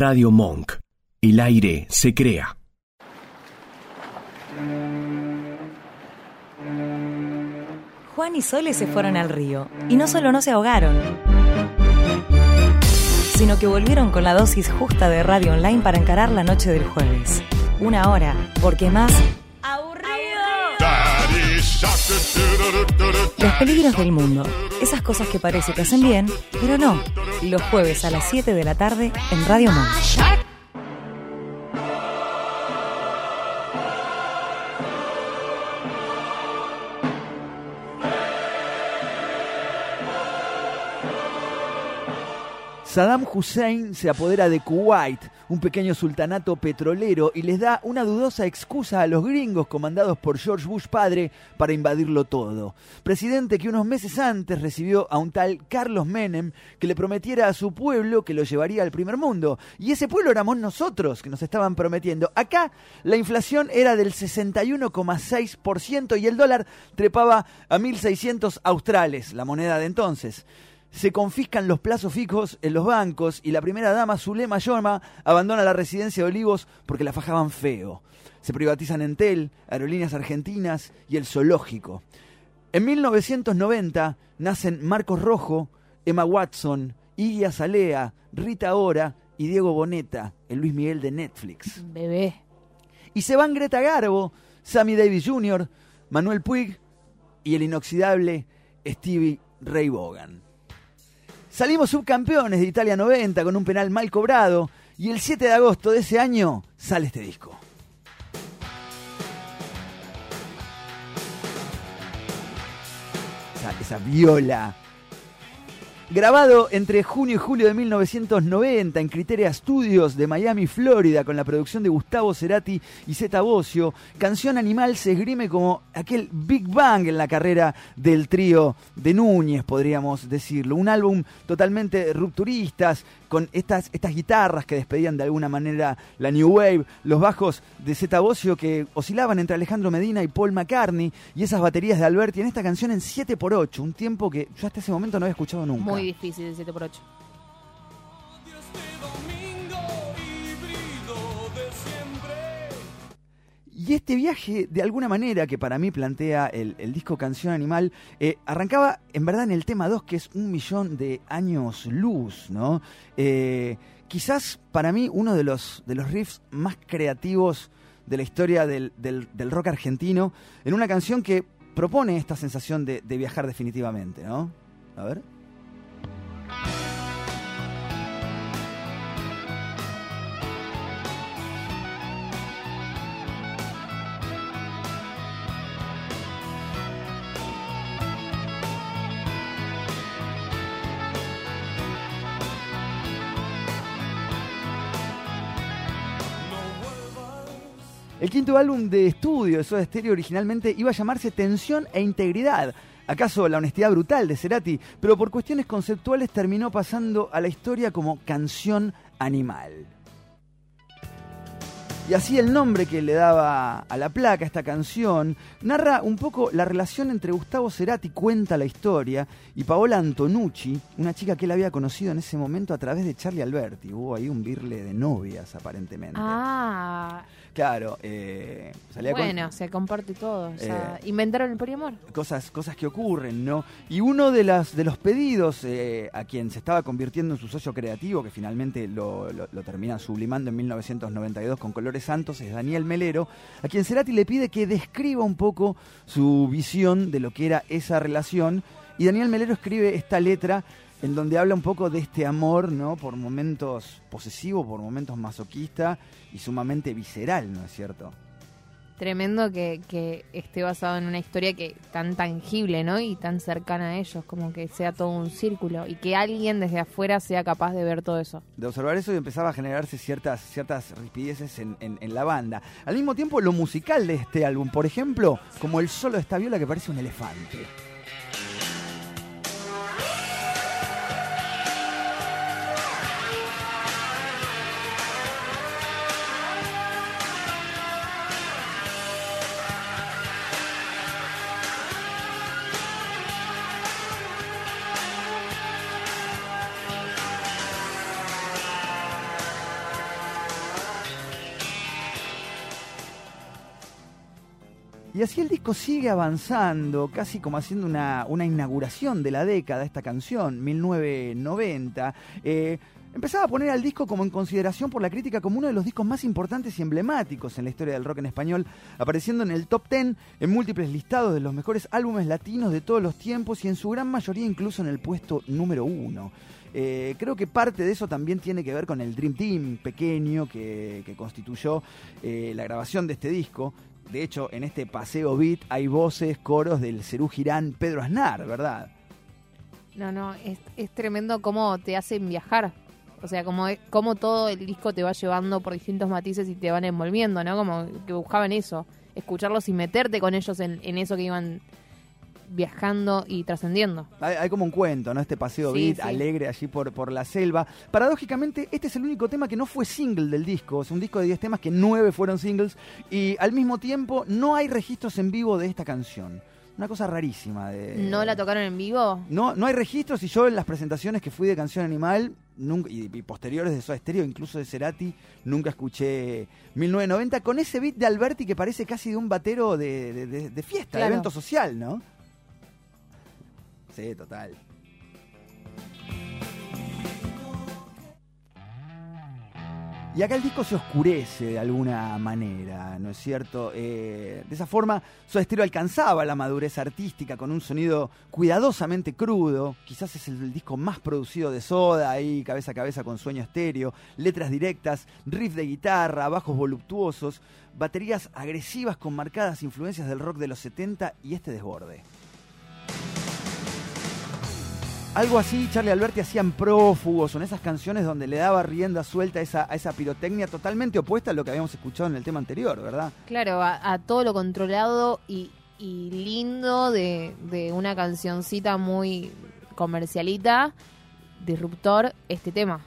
Radio Monk. El aire se crea. Juan y Sole se fueron al río y no solo no se ahogaron, sino que volvieron con la dosis justa de radio online para encarar la noche del jueves. Una hora, porque más Los peligros del mundo. Esas cosas que parece que hacen bien, pero no. Los jueves a las 7 de la tarde en Radio Monk. Saddam Hussein se apodera de Kuwait, un pequeño sultanato petrolero, y les da una dudosa excusa a los gringos comandados por George Bush padre para invadirlo todo. Presidente que unos meses antes recibió a un tal Carlos Menem que le prometiera a su pueblo que lo llevaría al primer mundo. Y ese pueblo éramos nosotros que nos estaban prometiendo. Acá la inflación era del 61,6% y el dólar trepaba a 1.600 australes, la moneda de entonces se confiscan los plazos fijos en los bancos y la primera dama, Zulema Yorma, abandona la residencia de Olivos porque la fajaban feo. Se privatizan Entel, Aerolíneas Argentinas y el Zoológico. En 1990 nacen Marcos Rojo, Emma Watson, Iggy Azalea, Rita Ora y Diego Boneta, el Luis Miguel de Netflix. Bebé. Y se van Greta Garbo, Sammy Davis Jr., Manuel Puig y el inoxidable Stevie Ray Vaughan. Salimos subcampeones de Italia 90 con un penal mal cobrado y el 7 de agosto de ese año sale este disco. Esa, viola Grabado entre junio y julio de 1990 en Criteria Studios de Miami, Florida, con la producción de Gustavo Cerati y Zeta Bocio, Canción Animal se esgrime como aquel Big Bang en la carrera del trío de Núñez, podríamos decirlo. Un álbum totalmente rupturistas, con estas, estas guitarras que despedían de alguna manera la New Wave, los bajos de Zeta Bocio que oscilaban entre Alejandro Medina y Paul McCartney, y esas baterías de Alberti en esta canción en 7x8, un tiempo que yo hasta ese momento no había escuchado nunca. Difícil el 7x8. Y este viaje, de alguna manera, que para mí plantea el, el disco Canción Animal, eh, arrancaba en verdad en el tema 2, que es un millón de años luz, ¿no? Eh, quizás para mí uno de los, de los riffs más creativos de la historia del, del- del rock argentino, en una canción que propone esta sensación de, de viajar definitivamente, ¿no? A ver. El quinto álbum de estudio de Soda Stereo originalmente iba a llamarse Tensión e Integridad. ¿Acaso la honestidad brutal de Cerati? Pero por cuestiones conceptuales terminó pasando a la historia como Canción Animal. Y así el nombre que le daba a la placa esta canción narra un poco la relación entre Gustavo Cerati, cuenta la historia, y Paola Antonucci, una chica que él había conocido en ese momento a través de Charlie Alberti. Hubo ahí un birle de novias aparentemente. Ah, Claro, eh, salía con- bueno, se comparte todo. O sea, Eh, inventaron el poliamor. cosas, cosas que ocurren, ¿no? Y uno de, las, de los pedidos eh, a quien se estaba convirtiendo en su socio creativo, que finalmente lo, lo- lo termina sublimando en 1992 con Colores Santos, es Daniel Melero, a quien Cerati le pide que describa un poco su visión de lo que era esa relación. Y Daniel Melero escribe esta letra en donde habla un poco de este amor, ¿no? Por momentos posesivo, por momentos masoquista y sumamente visceral, ¿no es cierto? Tremendo que, que esté basado en una historia que tan tangible, ¿no? Y tan cercana a ellos, como que sea todo un círculo y que alguien desde afuera sea capaz de ver todo eso. de observar eso y empezaba a generarse ciertas, ciertas rispideces en, en- en la banda. Al mismo tiempo, lo musical de este álbum, por ejemplo, como el solo de esta viola que parece un elefante. Y así el disco sigue avanzando, casi como haciendo una, una inauguración de la década, esta canción, 1990. Eh, empezaba a poner al disco como en consideración por la crítica como uno de los discos más importantes y emblemáticos en la historia del rock en español, apareciendo en el top 10 en múltiples listados de los mejores álbumes latinos de todos los tiempos y en su gran mayoría incluso en el puesto número uno. Eh, creo que parte de eso también tiene que ver con el Dream Team pequeño que, que constituyó eh, la grabación de este disco. De hecho, en este paseo beat hay voces, coros del Cerú Girán, Pedro Aznar, ¿verdad? No, no, es, es tremendo cómo te hacen viajar. O sea, como, cómo todo el disco te va llevando por distintos matices y te van envolviendo, ¿no? Como que buscaban eso, escucharlos y meterte con ellos en, en eso que iban viajando y trascendiendo. Hay, hay, como un cuento, ¿no? Este paseo Sí, beat sí. alegre allí por, por la selva. Paradójicamente, este es el único tema que no fue single del disco. Es un disco de 10 temas que 9 fueron singles. Y al mismo tiempo, no hay registros en vivo de esta canción. Una cosa rarísima. De... ¿No la tocaron en vivo? No, no hay registros y yo en las presentaciones que fui de Canción Animal nunca, y, y posteriores de Soda Stereo, incluso de Cerati, nunca escuché 1990 con ese beat de Alberti que parece casi de un batero de, de- de- de fiesta, de evento social, ¿no? Total. Y acá el disco se oscurece de alguna manera, ¿no es cierto? Eh, de esa forma, Soda Stereo alcanzaba la madurez artística con un sonido cuidadosamente crudo. Quizás es el, disco más producido de Soda, ahí cabeza a cabeza con Sueño Estéreo. Letras directas, riff de guitarra, bajos voluptuosos, baterías agresivas con marcadas influencias del rock de los 70 y este desborde. Algo así Charlie Alberti hacían prófugos, son esas canciones donde le daba rienda suelta a esa, a esa pirotecnia totalmente opuesta a lo que habíamos escuchado en el tema anterior, ¿verdad? Claro, a, a todo lo controlado y, y lindo de, de una cancioncita muy comercialita, disruptor, este tema.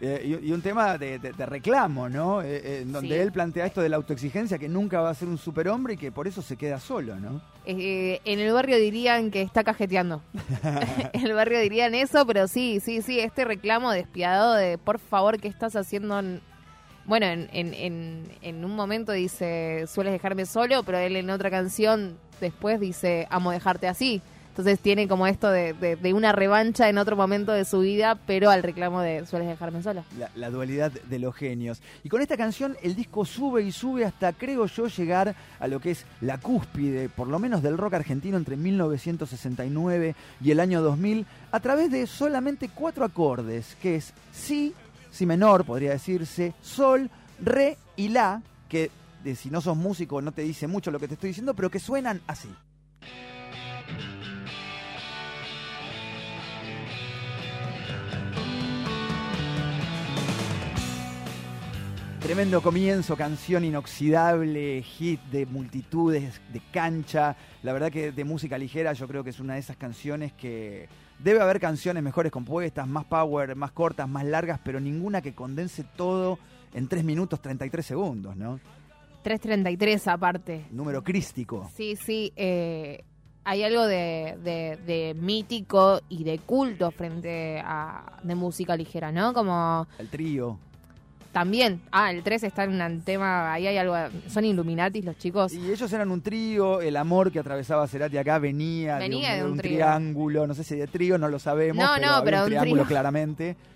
Eh, y, y un tema de, de- de reclamo, ¿no? Eh, eh, donde Sí. él plantea esto de la autoexigencia, que nunca va a ser un superhombre y que por eso se queda solo, ¿no? Eh, en el barrio dirían que está cajeteando. en el barrio dirían eso, pero sí, sí, sí, este reclamo despiadado de por favor, ¿qué estás haciendo? en-?" Bueno, en, en, en, en un momento dice, sueles dejarme solo, pero él en otra canción después dice, amo dejarte así. Entonces tiene como esto de, una revancha en otro momento de su vida, pero al reclamo de sueles dejarme solo. La, dualidad de los genios. Y con esta canción el disco sube y sube hasta, creo yo, llegar a lo que es la cúspide, por lo menos del rock argentino entre 1969 y el año 2000, a través de solamente cuatro acordes, que es Si, Si menor, podría decirse, Sol, Re y La, que si no sos músico no te dice mucho lo que te estoy diciendo, pero que suenan así. Tremendo comienzo, canción inoxidable, hit de multitudes, de cancha. La verdad que de música ligera yo creo que es una de esas canciones que debe haber canciones mejores compuestas, más power, más cortas, más largas, pero ninguna que condense todo en 3 minutos 33 segundos, ¿no? 333 aparte. Número crístico. Sí, sí. eh, hay algo de, de- de mítico y de culto frente a de música ligera, ¿no? Como El trío. También, ah, el 3 está en un tema, ahí hay algo, son Illuminatis los chicos. Y ellos eran un trío, el amor que atravesaba Cerati acá venía, Venía de de un, triángulo, no sé si de trío, no lo sabemos, No, pero, no, había pero un un triángulo trío. claramente.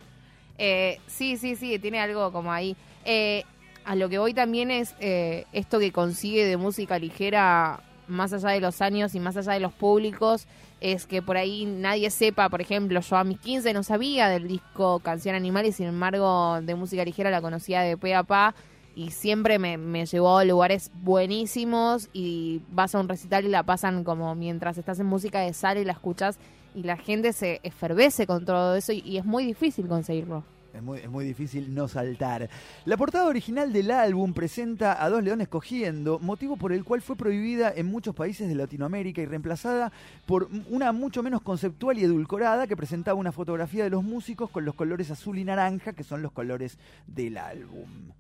Eh, sí, sí, sí, tiene algo como ahí. Eh, a lo que voy también es eh, esto que consigue de música ligera, más allá de los años y más allá de los públicos, es que por ahí nadie sepa, por ejemplo, yo a mis 15 no sabía del disco Canción Animal y sin embargo de música ligera la conocía de pe a pa y siempre me, me llevó a lugares buenísimos y vas a un recital y la pasan como mientras estás en música de sala y la escuchas y la gente se efervece con todo eso y- y es muy difícil conseguirlo. Es muy, es muy difícil no saltar. La portada original del álbum presenta a dos leones cogiendo, motivo por el cual fue prohibida en muchos países de Latinoamérica y reemplazada por una mucho menos conceptual y edulcorada que presentaba una fotografía de los músicos con los colores azul y naranja, que son los colores del álbum.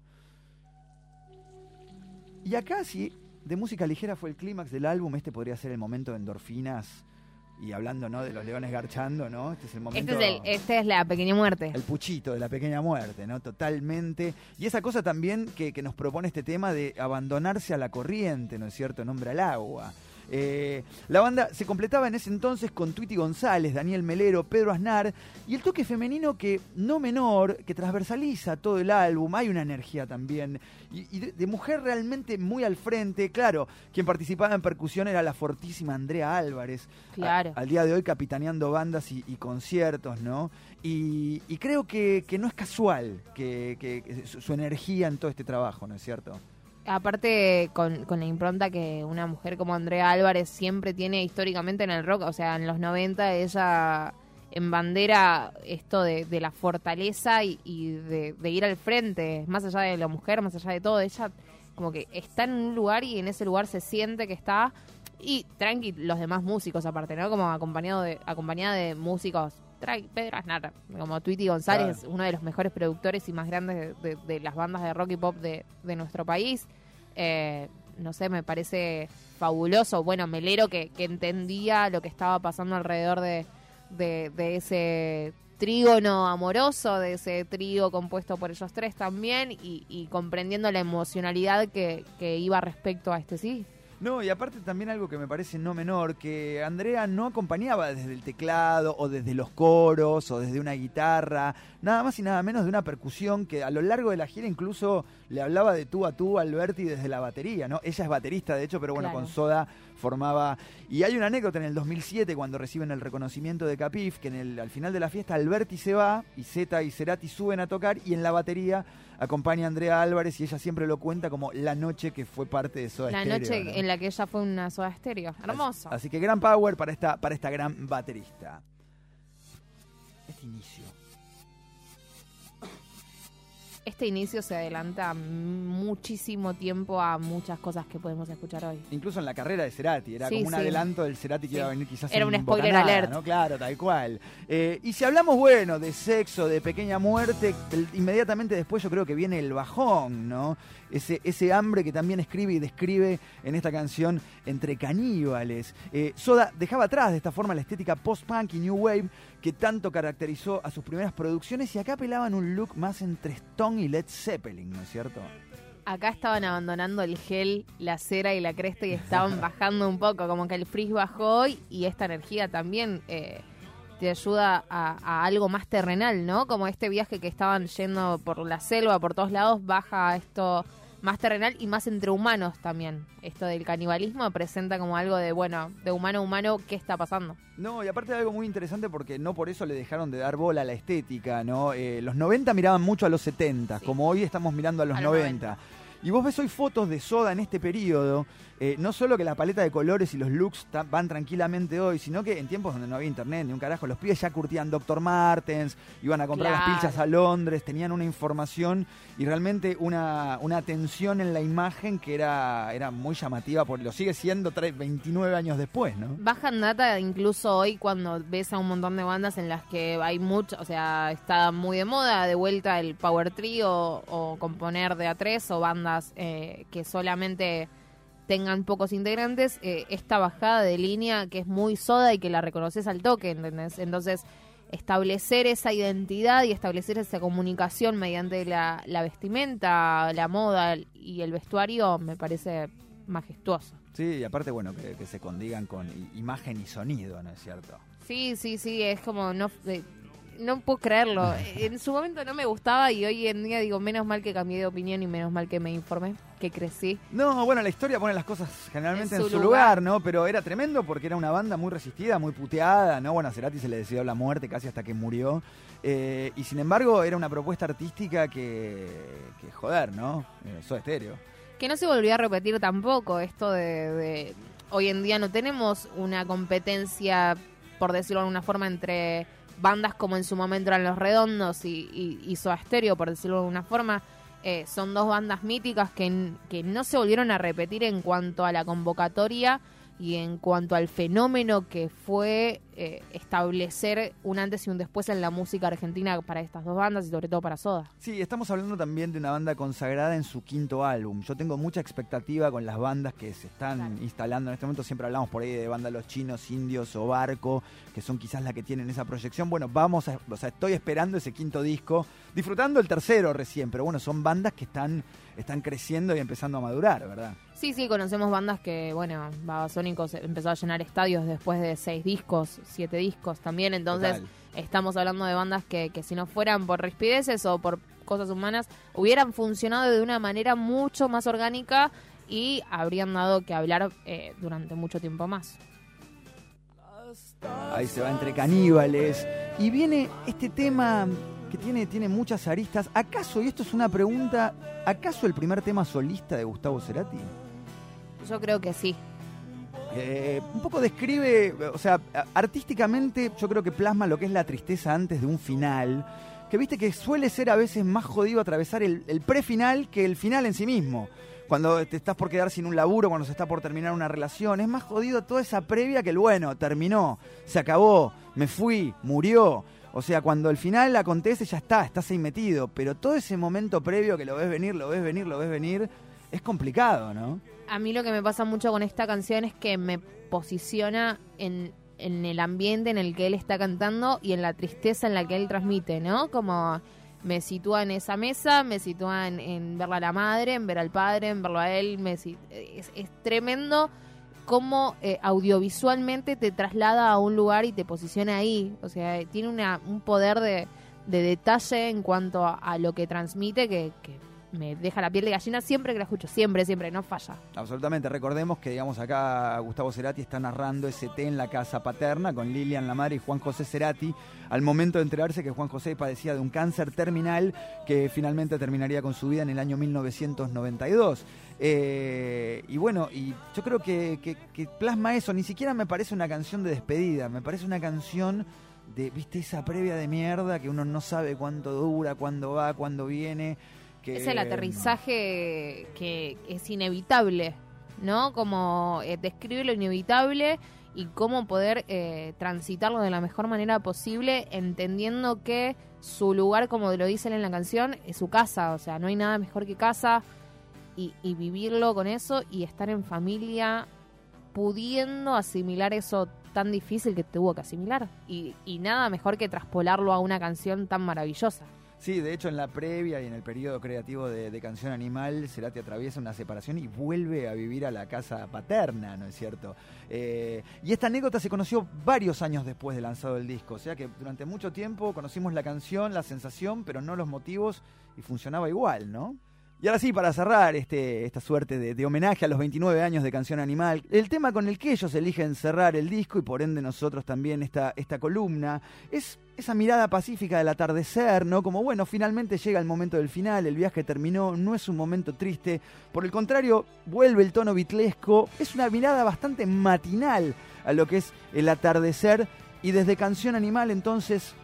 Y acá, si de música ligera fue el clímax del álbum, este podría ser el momento de endorfinas y hablando ¿no? de los leones garchando, ¿no? Este es el momento. Este es, el, este es la pequeña muerte. El puchito de la pequeña muerte, ¿no? Totalmente. Y esa cosa también que, que nos propone este tema de abandonarse a la corriente, ¿no es cierto? Nombre al agua. Eh, la banda se completaba en ese entonces con Twitty González, Daniel Melero, Pedro Aznar y el toque femenino que no menor, que transversaliza todo el álbum. Hay una energía también y, de, mujer realmente muy al frente. Claro, quien participaba en percusión era la fortísima Andrea Álvarez. Claro. al día de hoy capitaneando bandas y, conciertos, ¿no? Y, creo que, no es casual que su energía en todo este trabajo, ¿no es cierto? Aparte con, la impronta que una mujer como Andrea Álvarez siempre tiene históricamente en el rock, o sea, en los 90 ella en bandera esto de, la fortaleza y, de, ir al frente, más allá de la mujer, más allá de todo, ella como que está en un lugar y en ese lugar se siente que está y tranqui los demás músicos aparte, ¿no? Como acompañado de acompañada de músicos Pedro Aznar, como Tweety González, uno de los mejores productores y más grandes de, las bandas de rock y pop de, nuestro país. Eh, no sé, me parece fabuloso. Bueno, Melero que, entendía lo que estaba pasando alrededor de, ese trígono amoroso, de ese trío compuesto por ellos tres también, y, comprendiendo la emocionalidad que, que iba respecto a este sí. No, y aparte también algo que me parece no menor, que Andrea no acompañaba desde el teclado o desde los coros o desde una guitarra, nada más y nada menos de una percusión que a lo largo de la gira incluso le hablaba de tú a tú a Alberti desde la batería, ¿no? Ella es baterista de hecho, pero bueno, con Soda formaba... Y hay una anécdota en el 2007 cuando reciben el reconocimiento de Capif, que en el, al final de la fiesta Alberti se va y Zeta y Cerati suben a tocar y en la batería acompaña a Andrea Álvarez y ella siempre lo cuenta como la noche que fue parte de Soda la La noche en la que ella fue una Soda Stereo. Hermoso. Así, que gran power para esta, para esta gran baterista. Este inicio este inicio se adelanta muchísimo tiempo a muchas cosas que podemos escuchar hoy. Incluso en la carrera de Cerati, era como un adelanto del Cerati que iba a venir quizás Era un spoiler alert. ¿no? Claro, tal cual. Eh, y si hablamos, bueno, de sexo, de pequeña muerte, inmediatamente después yo creo que viene el bajón, ¿no? Ese, ese hambre que también escribe y describe en esta canción entre caníbales. Eh, Soda dejaba atrás de esta forma la estética post-punk y new wave que tanto caracterizó a sus primeras producciones y acá apelaban un look más entre Stone y Led Zeppelin, ¿no es cierto? Acá estaban abandonando el gel, la cera y la cresta y estaban bajando un poco, como que el frizz bajó y, esta energía también eh, te ayuda a, algo más terrenal, ¿no? Como este viaje que estaban yendo por la selva, por todos lados, baja esto más terrenal y más entre humanos también. Esto del canibalismo presenta como algo de, bueno, de humano a humano, ¿qué está pasando? No, y aparte de algo muy interesante porque no por eso le dejaron de dar bola a la estética, ¿no? Eh, los 90 miraban mucho a los 70, como hoy estamos mirando a los, 90. Y vos ves hoy fotos de Soda en este periodo eh, no solo que la paleta de colores y los looks van tranquilamente hoy, sino que en tiempos donde no había internet ni un carajo, los pibes ya curtían Dr. Martens, iban a comprar las pilchas a Londres, tenían una información y realmente una, una atención en la imagen que era, era muy llamativa, porque lo sigue siendo 29 años después, ¿no? Bajan data incluso hoy cuando ves a un montón de bandas en las que hay mucho, o sea, está muy de moda de vuelta el Power Trio o, componer de a tres o bandas eh, que solamente tengan pocos integrantes, eh, esta bajada de línea que es muy soda y que la reconoces al toque, ¿entendés? Entonces, establecer esa identidad y establecer esa comunicación mediante la, vestimenta, la moda y el vestuario me parece majestuoso. Sí, y aparte, bueno, que, se condigan con imagen y sonido, ¿no es cierto? Sí, sí, sí, es como no... Eh, no puedo creerlo. En su momento no me gustaba y hoy en día digo, menos mal que cambié de opinión y menos mal que me informé, que crecí. No, bueno, la historia pone las cosas generalmente en su, lugar. ¿no? Pero era tremendo porque era una banda muy resistida, muy puteada, ¿no? Bueno, a Cerati se le decidió la muerte casi hasta que murió. Eh, y sin embargo, era una propuesta artística que, que joder, ¿no? Eso eh, estéreo. Que no se volvió a repetir tampoco esto de, de hoy en día no tenemos una competencia, por decirlo de alguna forma, entre bandas como en su momento eran Los Redondos y, y, Soda por decirlo de alguna forma, eh, son dos bandas míticas que, que no se volvieron a repetir en cuanto a la convocatoria y en cuanto al fenómeno que fue eh, establecer un antes y un después en la música argentina para estas dos bandas y sobre todo para Soda. Sí, estamos hablando también de una banda consagrada en su quinto álbum. Yo tengo mucha expectativa con las bandas que se están instalando en este momento. Siempre hablamos por ahí de bandas los chinos, indios o barco, que son quizás las que tienen esa proyección. Bueno, vamos a, o sea, estoy esperando ese quinto disco, disfrutando el tercero recién, pero bueno, son bandas que están, están creciendo y empezando a madurar, ¿verdad? Sí, sí, conocemos bandas que, bueno, Babasónicos empezó a llenar estadios después de seis discos, siete discos también, entonces estamos hablando de bandas que, que si no fueran por rispideces o por cosas humanas, hubieran funcionado de una manera mucho más orgánica y habrían dado que hablar eh, durante mucho tiempo más. Ahí se va entre caníbales. Y viene este tema que tiene, tiene muchas aristas. ¿Acaso, y esto es una pregunta, ¿acaso el primer tema solista de Gustavo Cerati? Yo creo que sí. Eh, un poco describe, o sea, artísticamente yo creo que plasma lo que es la tristeza antes de un final, que viste que suele ser a veces más jodido atravesar el, el prefinal que el final en sí mismo. Cuando te estás por quedar sin un laburo, cuando se está por terminar una relación, es más jodido toda esa previa que el bueno, terminó, se acabó, me fui, murió. O sea, cuando el final acontece ya está, estás ahí metido, pero todo ese momento previo que lo ves venir, lo ves venir, lo ves venir, es complicado, ¿no? A mí lo que me pasa mucho con esta canción es que me posiciona en, en el ambiente en el que él está cantando y en la tristeza en la que él transmite, ¿no? Como me sitúa en esa mesa, me sitúa en, en verla a la madre, en ver al padre, en verlo a él, me, es, es tremendo cómo eh, audiovisualmente te traslada a un lugar y te posiciona ahí. O sea, tiene una, un poder de, de detalle en cuanto a, lo que transmite que, me deja la piel de gallina siempre que la escucho, siempre, siempre, no falla. Absolutamente, recordemos que digamos acá Gustavo Cerati está narrando ese té en la casa paterna con Lilian la madre y Juan José Cerati, al momento de enterarse que Juan José padecía de un cáncer terminal que finalmente terminaría con su vida en el año 1992. Eh, y bueno, y yo creo que, plasma eso, ni siquiera me parece una canción de despedida, me parece una canción de, viste, esa previa de mierda que uno no sabe cuánto dura, cuándo va, cuándo viene. Que, es el aterrizaje que es inevitable, ¿no? Como eh, describe lo inevitable y cómo poder eh, transitarlo de la mejor manera posible, entendiendo que su lugar, como lo dicen en la canción, es su casa, o sea, no hay nada mejor que casa y, y vivirlo con eso y estar en familia pudiendo asimilar eso tan difícil que tuvo que asimilar y, y nada mejor que traspolarlo a una canción tan maravillosa. Sí, de hecho en la previa y en el periodo creativo de, Canción Animal, Cerati atraviesa una separación y vuelve a vivir a la casa paterna, ¿no es cierto? Eh, y esta anécdota se conoció varios años después de lanzado el disco, o sea que durante mucho tiempo conocimos la canción, la sensación, pero no los motivos y funcionaba igual, ¿no? Y ahora sí, para cerrar este, esta suerte de, de, homenaje a los 29 años de Canción Animal, el tema con el que ellos eligen cerrar el disco y por ende nosotros también esta, esta columna, es esa mirada pacífica del atardecer, ¿no? Como bueno, finalmente llega el momento del final, el viaje terminó, no es un momento triste, por el contrario, vuelve el tono bitlesco, es una mirada bastante matinal a lo que es el atardecer y desde Canción Animal entonces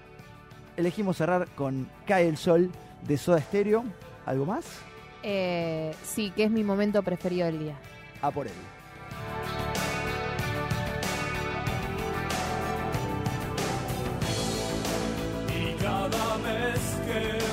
elegimos cerrar con Cae el Sol de Soda Stereo. ¿Algo más? Eh, sí, que es mi momento preferido del día. A por él. Y cada vez que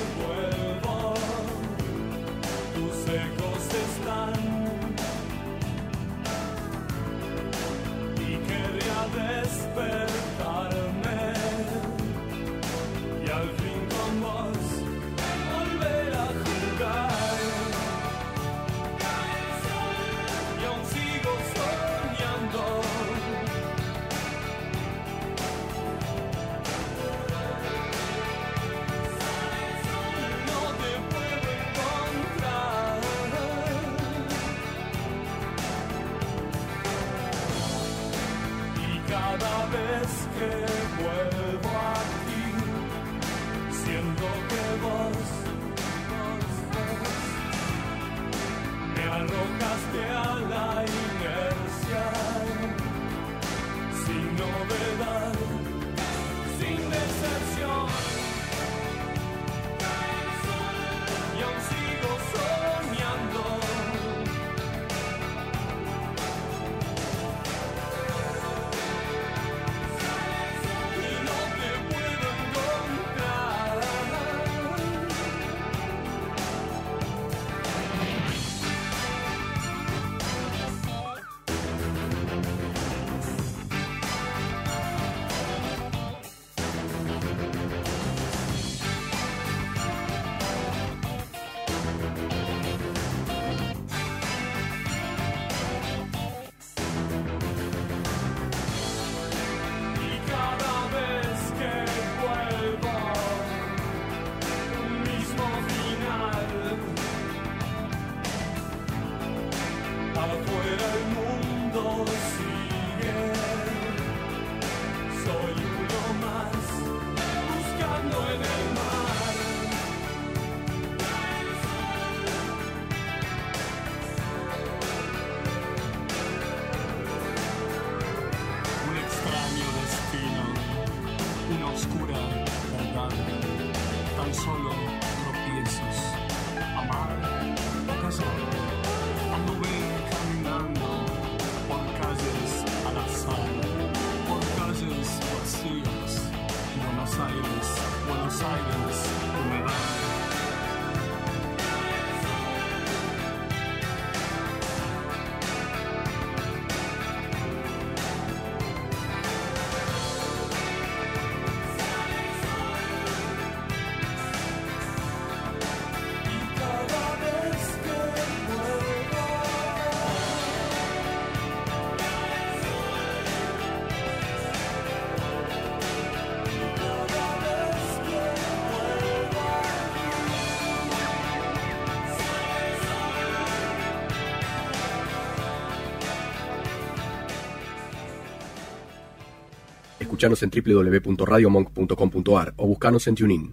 Escuchanos en www.radiomonk.com.ar o buscanos en TuneIn.